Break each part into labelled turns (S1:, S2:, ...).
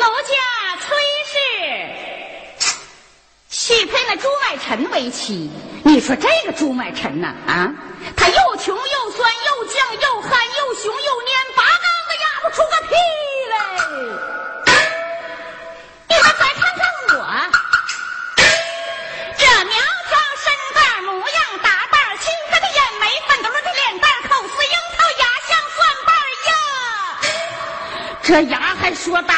S1: 家崔氏许配那朱买臣为妻。你说这个朱买臣呐，啊，他又穷又酸又犟又憨又熊又蔫，八竿子压不出个屁来。你们再看看我，这苗条身段模样打扮清澈的眼眉粉嘟嘟的脸蛋口似樱桃牙像蒜瓣呀，这牙还说大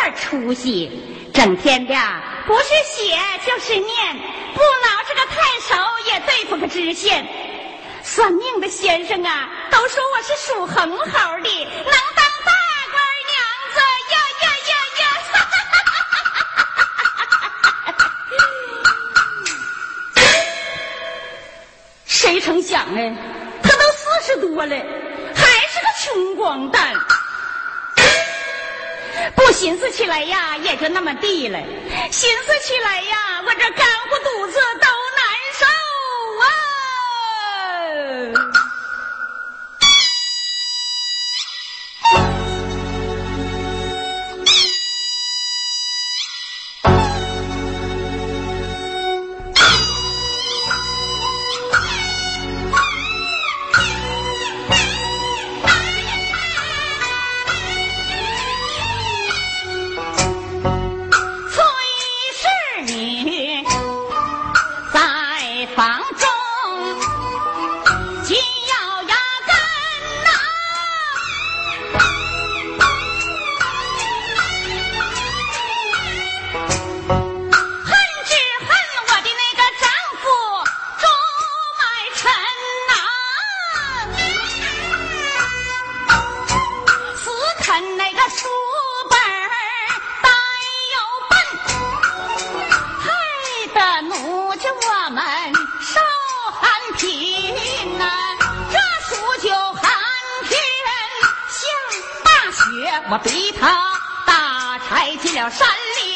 S1: 点出息，整天的不是写就是念，不挠这个太守也对付个知县。算命的先生啊，都说我是属横猴的，寻思起来呀，也就那么地了；寻思起来呀，我这干乎肚子都我逼他打柴进了山林，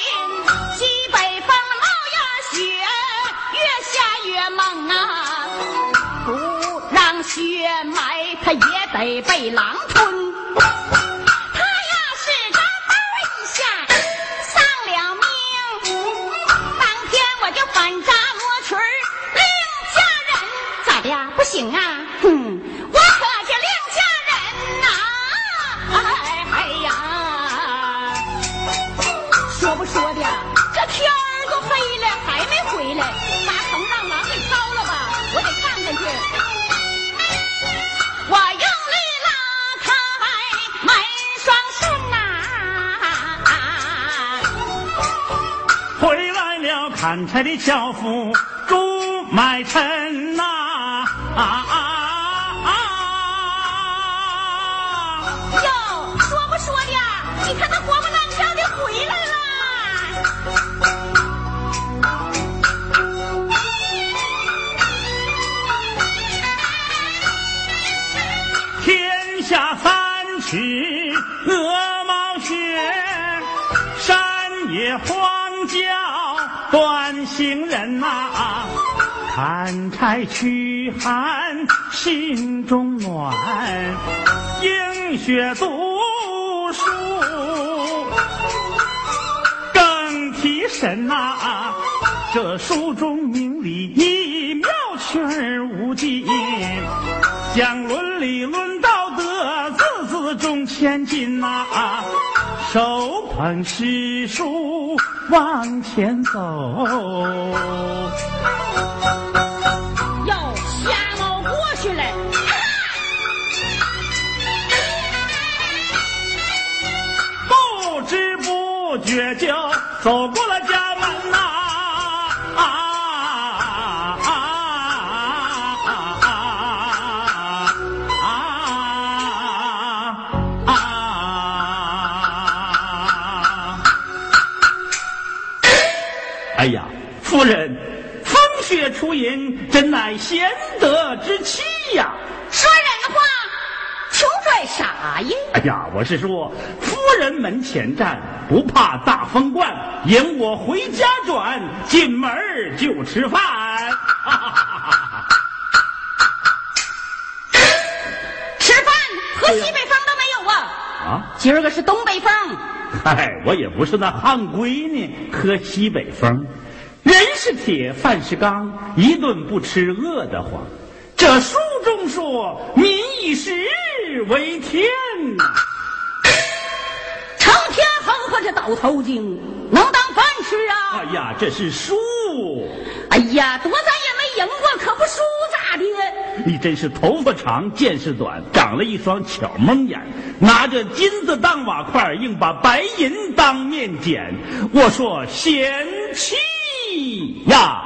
S1: 西北风冒呀雪，越下越猛啊！不让雪埋，他也得被狼吞。他要是个嘚儿一下丧了命，当天我就反扎摸裙儿另嫁人，咋的呀？不行啊！
S2: 砍柴的樵夫朱买臣呐、啊啊啊！短行人呐、砍柴驱寒心中暖，映雪读书更提神呐、这书中明理一妙趣儿无尽，讲伦理论道德，字字中千金呐、手捧诗书往前走。
S1: 哟，瞎猫过去了。
S2: 不知不觉就走过了家哎呀，夫人，风雪初吟，真乃贤德之妻呀！
S1: 说人话，穷拽啥呀？
S2: 哎呀，我是说，夫人门前站，不怕大风灌，迎我回家转，进门就吃饭。吃饭
S1: 和西北风都没有啊！
S2: 啊，
S1: 今儿个是东北风。
S2: 嗨，我也不是那汉龟呢，喝西北风。人是铁，饭是钢，一顿不吃饿得慌。这书中说，民以食为天呐。
S1: 成天哼哼着倒头经，能当饭吃啊！
S2: 哎呀，这是书，
S1: 哎呀，多咱赢过，可不输咋的？
S2: 你真是头发长见识短，长了一双巧蒙眼，拿着金子当瓦块，硬把白银当面捡。我说贤妻呀！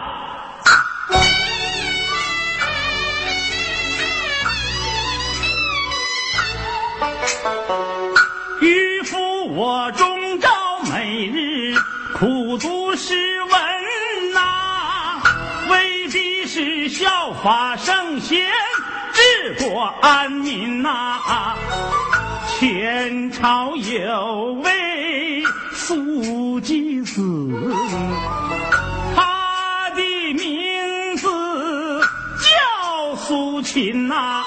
S2: 渔夫我中效法圣贤，治国安民呐、前朝有位苏吉子，他的名字叫苏秦呐、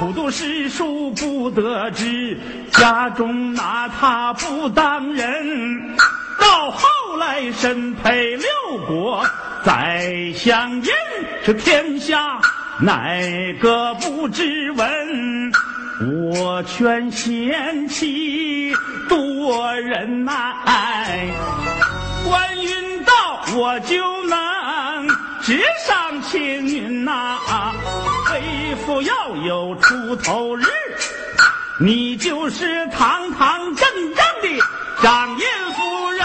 S2: 苦读诗书不得志，家中拿他不当人。到后来身配六国，宰相人，这天下哪个不知闻？我劝贤妻多忍耐，官运到我就能直上青云呐、为父要有出头日，你就是堂堂正正的掌印夫人。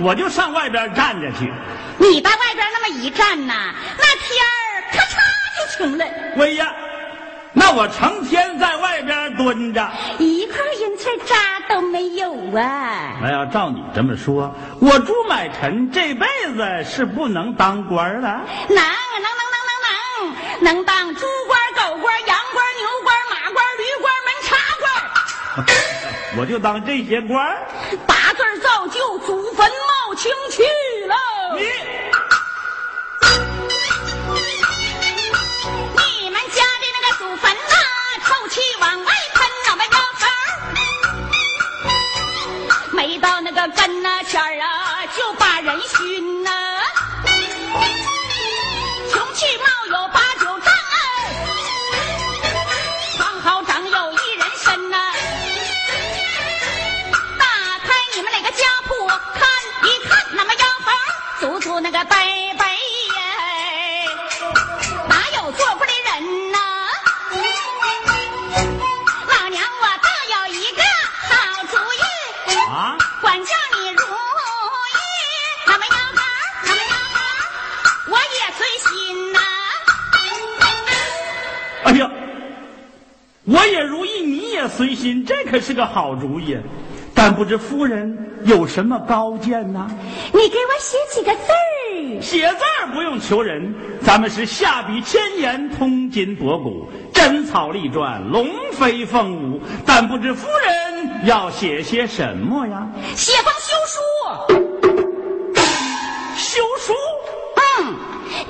S2: 我就上外边站着去。
S1: 你到外边那么一站呐，那天儿咔嚓就晴了，
S2: 喂呀，那我成天在外边蹲着。
S1: 一块银子渣都没有啊！
S2: 那要照你这么说，我朱买臣这辈子是不能当官了。
S1: 能能能能能能能当猪官、狗官、羊官、牛官、马官、驴官、门插官，
S2: 我就当这些官
S1: 清气了。
S2: 你
S1: 你们家的那个祖坟呐、臭气往外喷，那么腰头儿没到那个跟那前儿啊，就把人熏我也随心呐。
S2: 哎呀，我也如意，你也随心，这可是个好主意。但不知夫人有什么高见呢？
S1: 你给我写几个字儿。
S2: 写字儿不用求人，咱们是下笔千言，通今博古，真草隶篆，龙飞凤舞。但不知夫人要写些什么呀？
S1: 写封休书。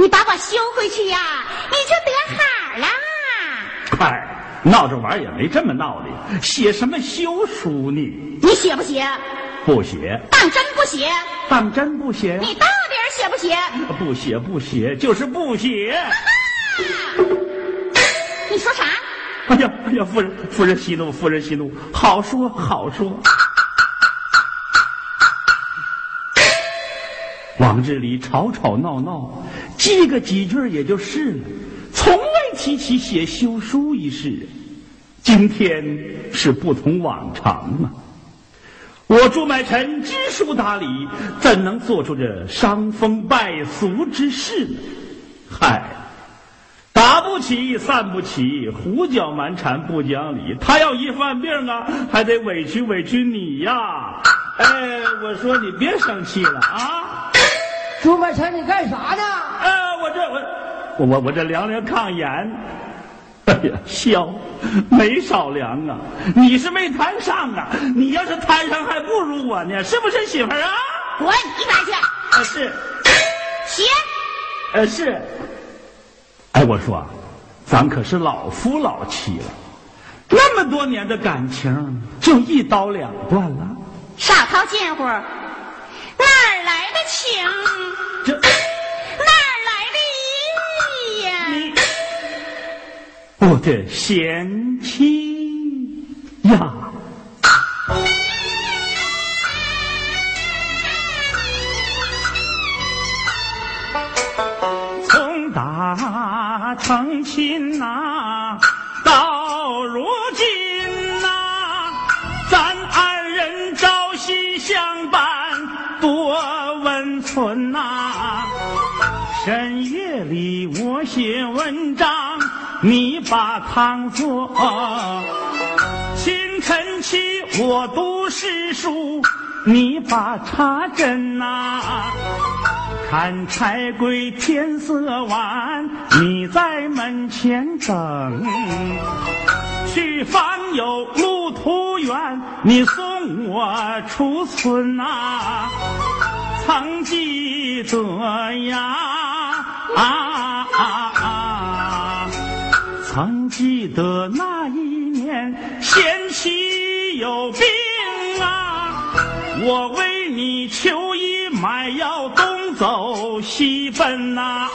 S1: 你把我休回去呀，你就得好啦。
S2: 嗨，闹着玩儿也没这么闹的。写什么休书呢？
S1: 你写不写？
S2: 不写，
S1: 当真不写？
S2: 当真不写呀？
S1: 你到底写不写？
S2: 不写不写，就是不写。
S1: 你说啥？
S2: 哎呀哎呀，夫人夫人息怒，夫人息怒，好说好说。往日里吵吵闹闹，记个几句也就是了，从未提起写休书一事。今天是不同往常啊！我朱买臣知书达理，怎能做出这伤风败俗之事呢？嗨，打不起，散不起，胡搅蛮缠不讲理。他要一犯病啊，还得委屈委屈你呀！哎，我说你别生气了啊！
S3: 朱买臣，你干啥呢？
S2: 呃，我这我我我我这量量炕沿。哎呀，笑，没少量啊！你是没摊上啊，你要是摊上还不如我呢，是不是媳妇儿啊？
S1: 滚一边去！
S2: 啊是，
S1: 行。
S2: 呃是。哎，我说，咱可是老夫老妻了，那么多年的感情就一刀两断了，
S1: 少套近乎，情？
S2: 这
S1: 哪儿来的义呀？
S2: 我的贤妻呀！从打成亲呐、到如写文章，你把汤做；清晨起我读诗书，你把茶斟呐、看柴归天色晚，你在门前等。去访友路途远，你送我出村呐、曾记得呀啊啊！曾记得那一年贤妻有病啊，我为你求医买药，东走西奔呐、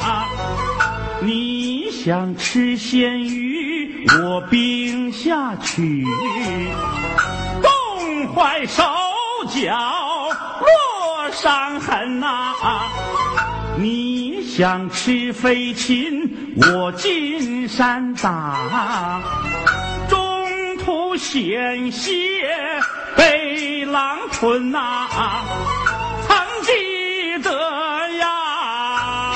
S2: 你想吃鲜鱼，我冰下去，冻坏手脚落伤痕呐、你想吃飞禽，我进山打，中途险些被狼吞呐、曾记得呀。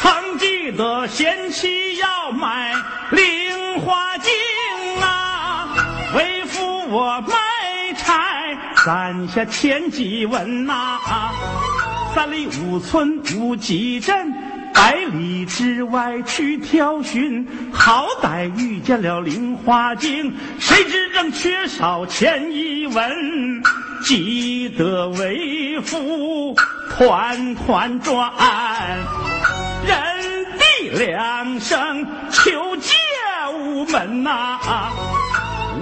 S2: 曾记得贤妻要买菱花镜啊，为夫我卖柴攒下千几文呐、啊三里五村无几镇，百里之外去挑寻，好歹遇见了菱花镜，谁知正缺少钱一文，急得为父团团转。人地两生求借无门呐、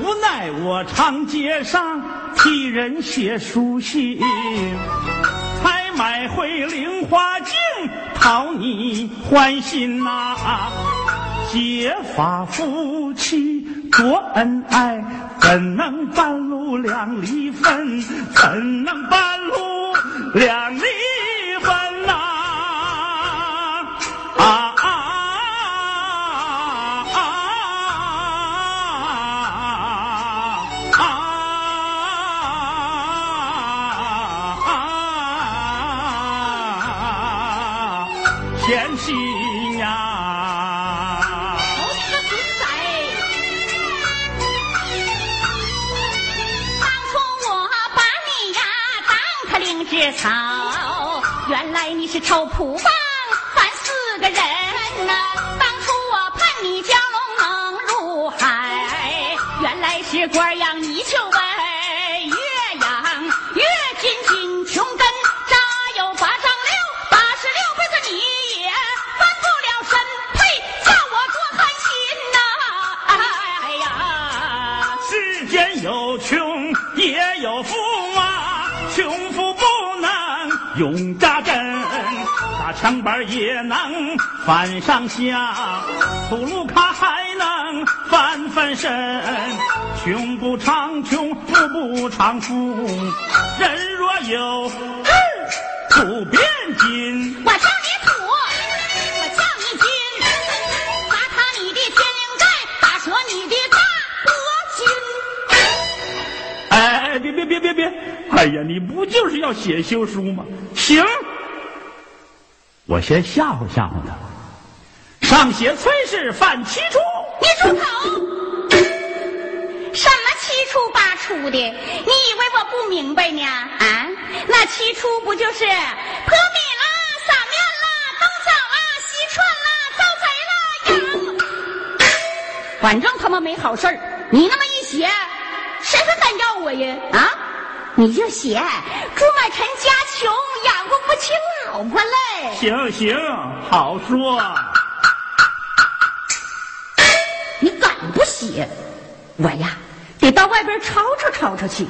S2: 无奈我长街上替人写书信，买回菱花镜讨你欢心呐、结发夫妻多恩爱，怎能半路两离分？怎能半路两离
S1: 草，原来你是臭蒲棒犯四个人呐、当初我盼你蛟龙能入海，原来是官呀
S2: 打枪板也能翻上下，粗鲁卡还能翻翻身，穷不长穷，富不长富，人若有志土变金。
S1: 我叫你土，我叫你金，砸塌你的天灵盖，打折你的大脖筋。
S2: 哎，别别别别别！哎呀，你不就是要写休书吗？行，我先吓唬吓唬他。上写崔氏犯七出，
S1: 你住口！什么七出八出的？你以为我不明白呢？啊，那七出不就是泼米啦、撒面啦、动脚啦、西串啦、遭贼啦、养？反正他妈没好事儿。你那么一写，谁还敢要我呀？啊，你就写朱买臣家穷，养活不起老婆嘞。
S2: 行行，好说。
S1: 你敢不写，我呀得到外边吵吵吵吵去。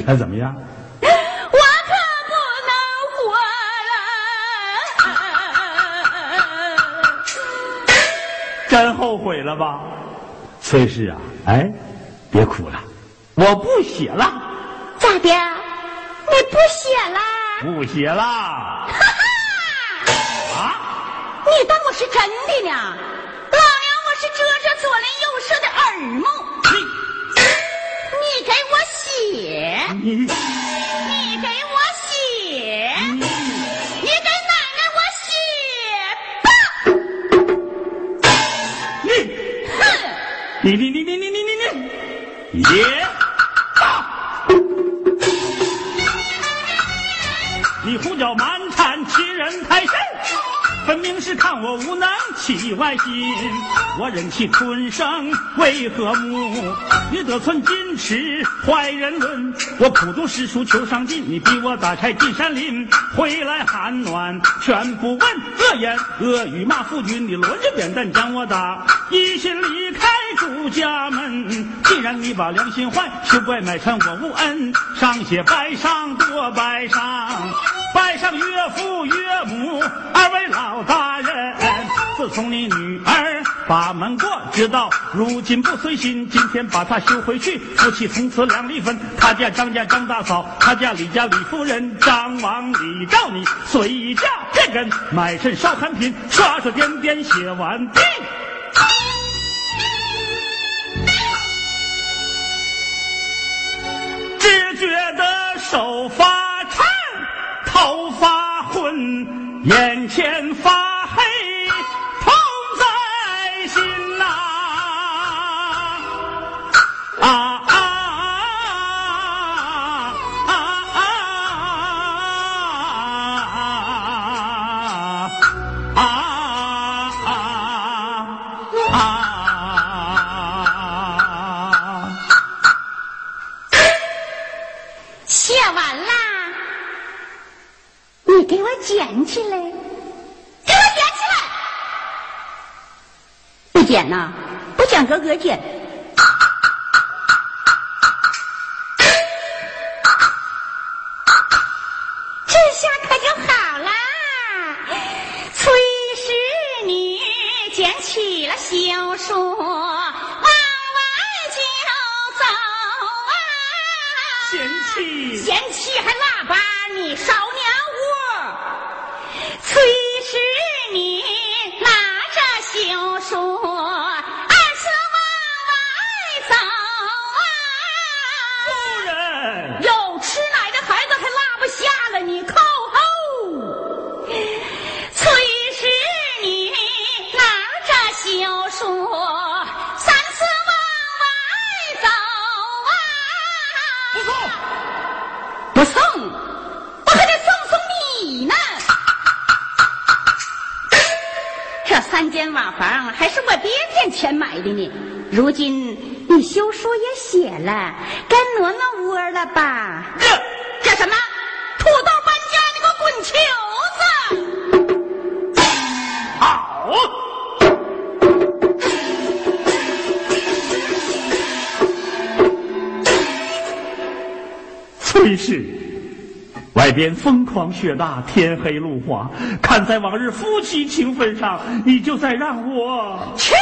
S2: 你看怎么样？
S1: 我可不能活了。
S2: 真后悔了吧？崔氏啊，哎，别哭了，我不写了，
S1: 咋的？你不写了？
S2: 不写了
S1: 哈哈！
S2: 啊！
S1: 你当我是真的呢？你
S2: 你你
S1: 给我写，你给奶奶我写吧。
S2: 你
S1: 哼！
S2: 你你你你你你你你也罢！你胡搅蛮缠，欺人太甚，分明是看我无能，起外心。我忍气吞声为何物？你得寸进尺，坏人论。我苦读诗书求上进，你逼我打柴进山林，回来寒暖全不问。恶言恶语骂夫君，你抡着扁担将我打，一心离开朱家门。既然你把良心坏，休怪买臣我无恩。上写拜上多拜上，拜上岳父岳母二位老大人。自从你女儿把门过，知道如今不随心，今天把她休回去，夫妻从此两离分。他家张家张大嫂，他家李家李夫人，张王李赵你随嫁这根买身烧寒品，刷刷点点写完毕。只觉得手发眼前发
S1: 不
S2: 讲
S1: 哥哥姐。的呢。如今你休书也写了，该挪挪窝了吧？
S2: 这
S1: 这什么？土豆搬家，你给我滚球子！
S2: 好，崔氏，外边风狂雪大，天黑路滑，看在往日夫妻情分上，你就再让我
S1: 去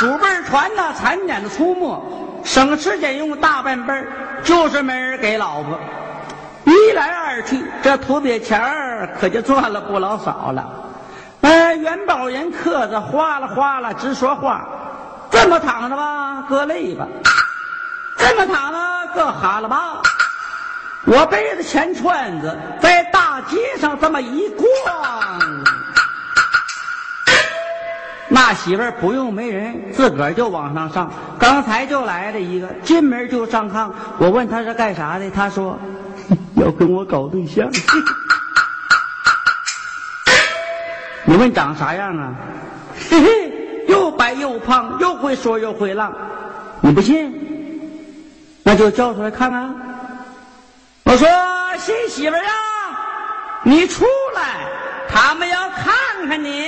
S3: 祖辈传的残简的出没，省吃俭用大半辈，就是没人给老婆。一来二去，这土鳖钱儿可就赚了不老少了。哎，元宝人客子哗啦哗啦直说话，这么躺着吧，搁累吧；这么躺着，搁哈喇吧。我背着钱串子在大街上这么一逛，那媳妇儿不用媒人，自个儿就往上上。刚才就来了一个，进门就上炕。我问他是干啥的，他说 要跟我搞对象。你问长啥样啊？嘿嘿，又白又胖，又会说又会浪。你不信？那就叫出来看看。我说新媳妇儿啊，你出来，他们要看看你。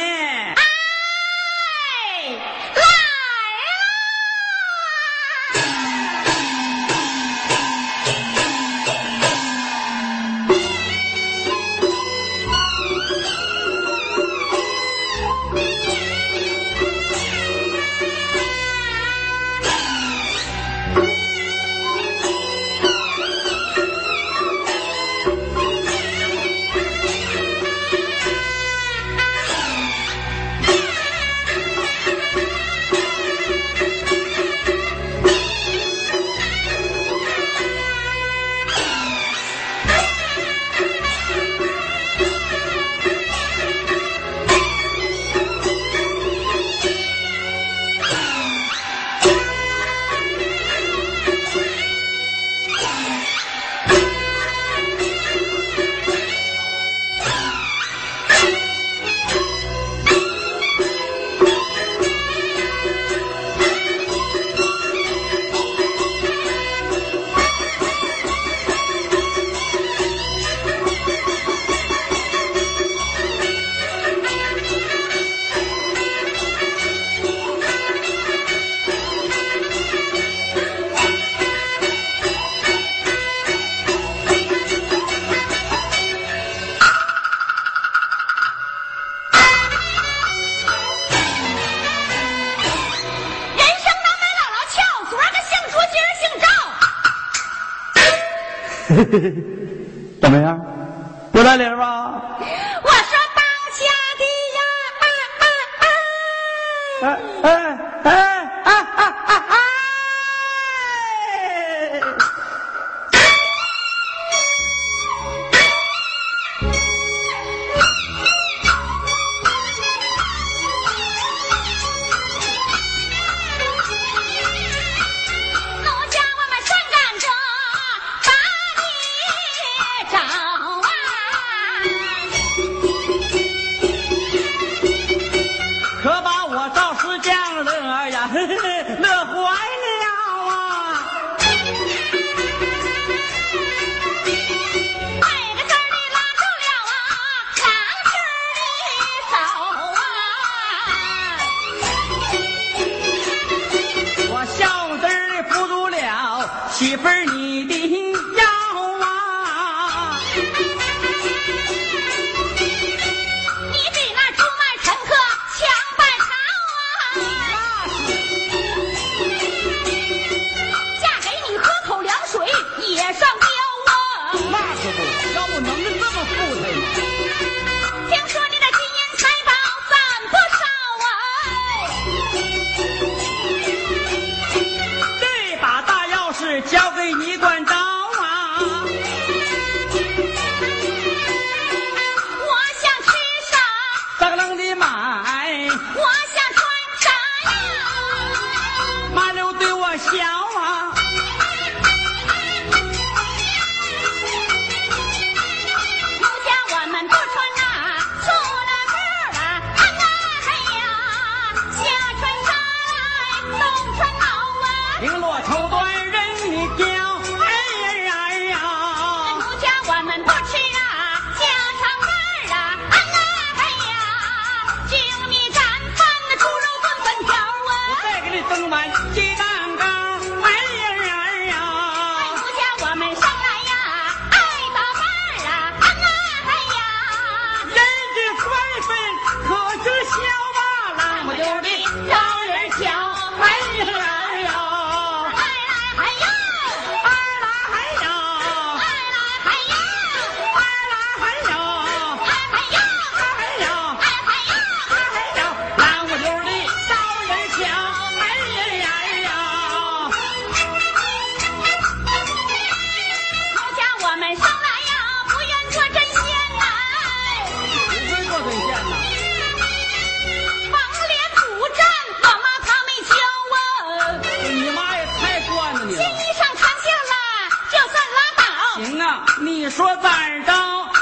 S1: 你说
S3: 咋着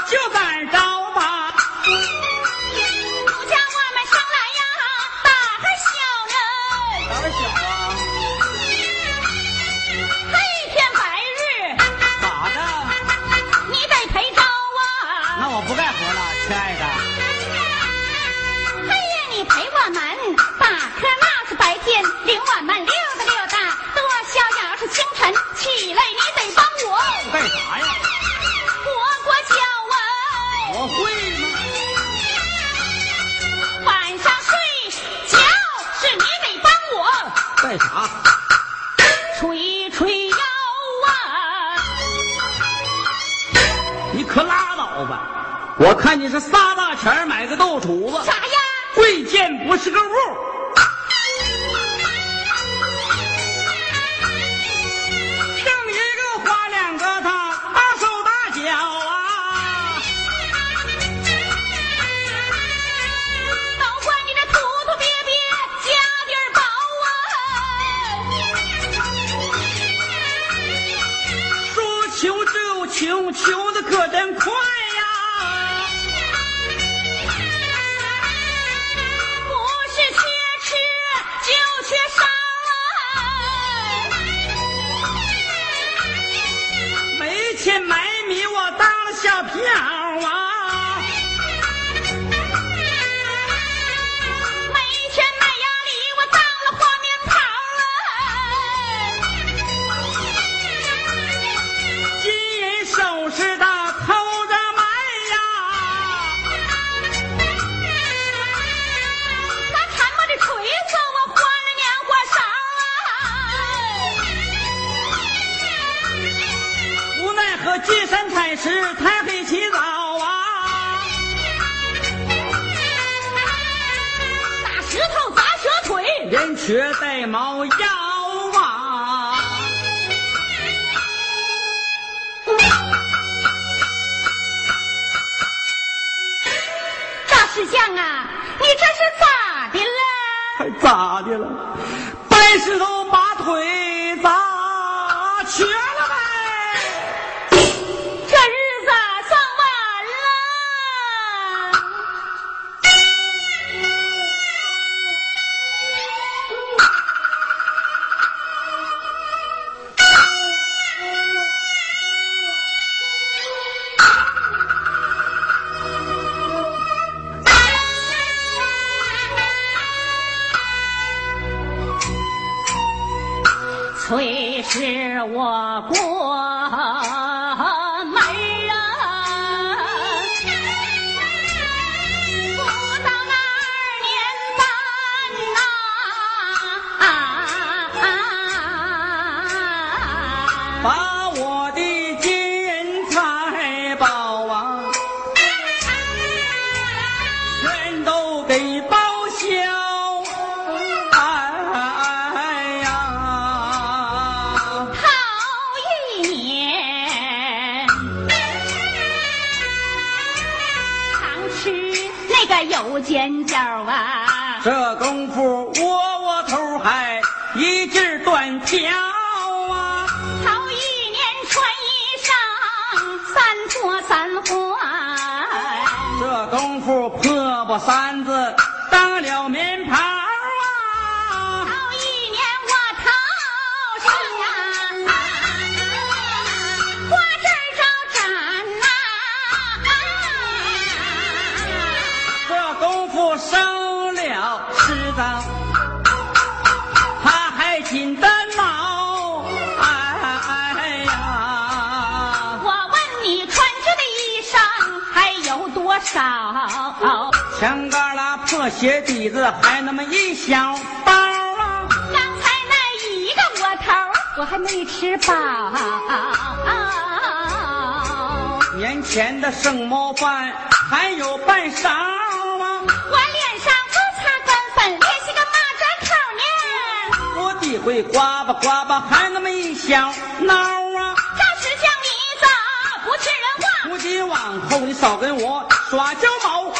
S3: 就咋着那
S1: 你是
S3: 仨大钱买个豆杵子
S1: 啥呀？
S3: 贵贱不是个物挣一个花两个他大手大脚啊
S1: 都怪你这突突鳖鳖加点宝啊
S3: 说求就求求的可真快
S1: 是
S3: 太黑起早啊。
S1: 打石头砸蛇腿
S3: 人瘸带猫腰啊。
S1: 大石匠啊你这是咋的了？
S3: 还咋的了？搬石头把腿砸瘸
S1: 我过个油煎饺啊，
S3: 这功夫窝窝头还一劲儿断条啊！
S1: 头一年穿衣裳三脱三换，
S3: 这功夫破布三子当了棉袍
S1: 少？
S3: 墙旮旯破鞋底子还那么一小包啊！
S1: 刚才那一个窝头我还没吃饱。
S3: 啊年前的剩猫饭还有半勺啊！
S1: 我脸上不擦干粉，练习个马扎口呢。
S3: 我地会刮吧刮吧还那么一小孬啊！
S1: 照实讲你走不听人话？
S3: 如今往后你少跟我耍娇毛，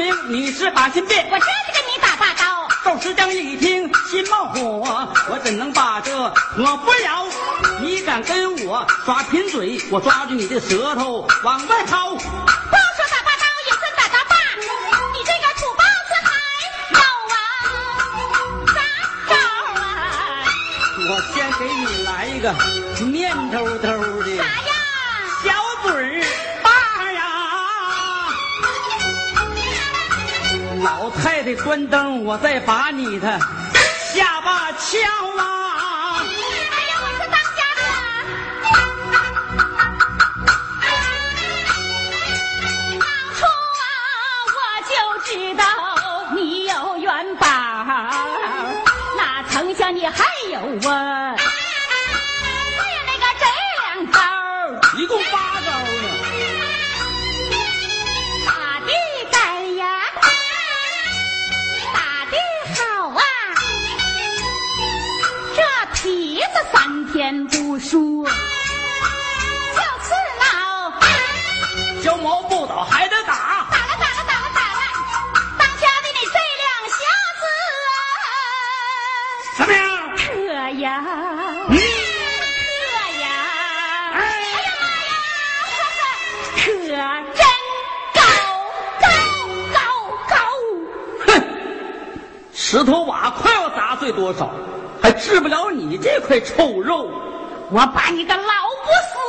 S3: 明你是把心变。
S1: 我这是跟你打大刀。
S3: 赵石江一听心冒火，我怎能把这火不了？你敢跟我耍贫嘴，我抓住你的舌头往外掏。
S1: 不说打大刀，也算打大把。你这个土包子还有啊？咋招啊？
S3: 我先给你来一个面兜兜的关灯，我再把你的下巴敲啊！
S1: 哎呀，我是当家的。当初啊，我就知道你有元宝，哪曾想你还有啊？还有那个这两招，
S3: 一共八招呢。罪多少，还治不了你这块臭肉。
S1: 我把你个老不死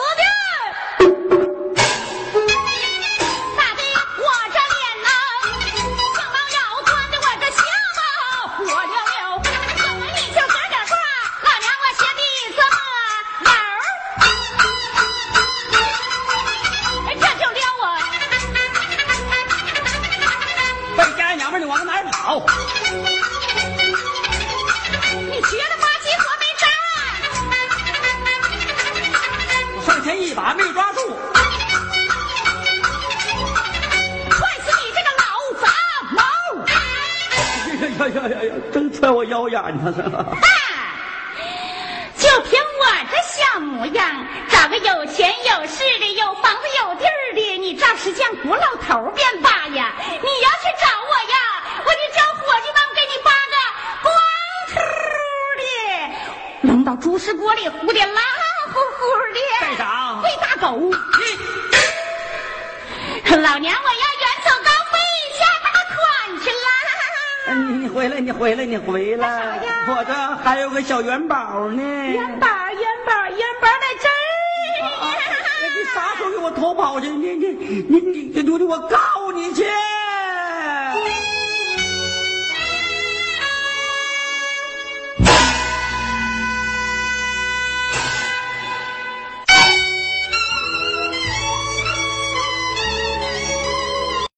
S1: 学了八级活没招！
S3: 我上前一把没抓住，
S1: 踹死你这个老杂毛！
S3: 哎呀呀呀呀！真踹我腰眼子了。
S1: 哈！就凭我这小模样，找个有钱有势的、有房子有地儿的，你照实像古老头便罢呀！你要去找我呀，我就叫伙计们给你扒个光秃的，扔里糊的烂乎乎的。
S3: 干啥
S1: 喂大狗！老娘我要远走高飞，下大款去啦！
S3: 哎你你回来，你回来，你回来
S1: 干啥呀！
S3: 我这还有个小元宝呢。
S1: 元宝，元宝，元宝在这儿
S3: 啊啊
S1: 呢。
S3: 你啥时候给我偷跑去？你你你你你你我告你去！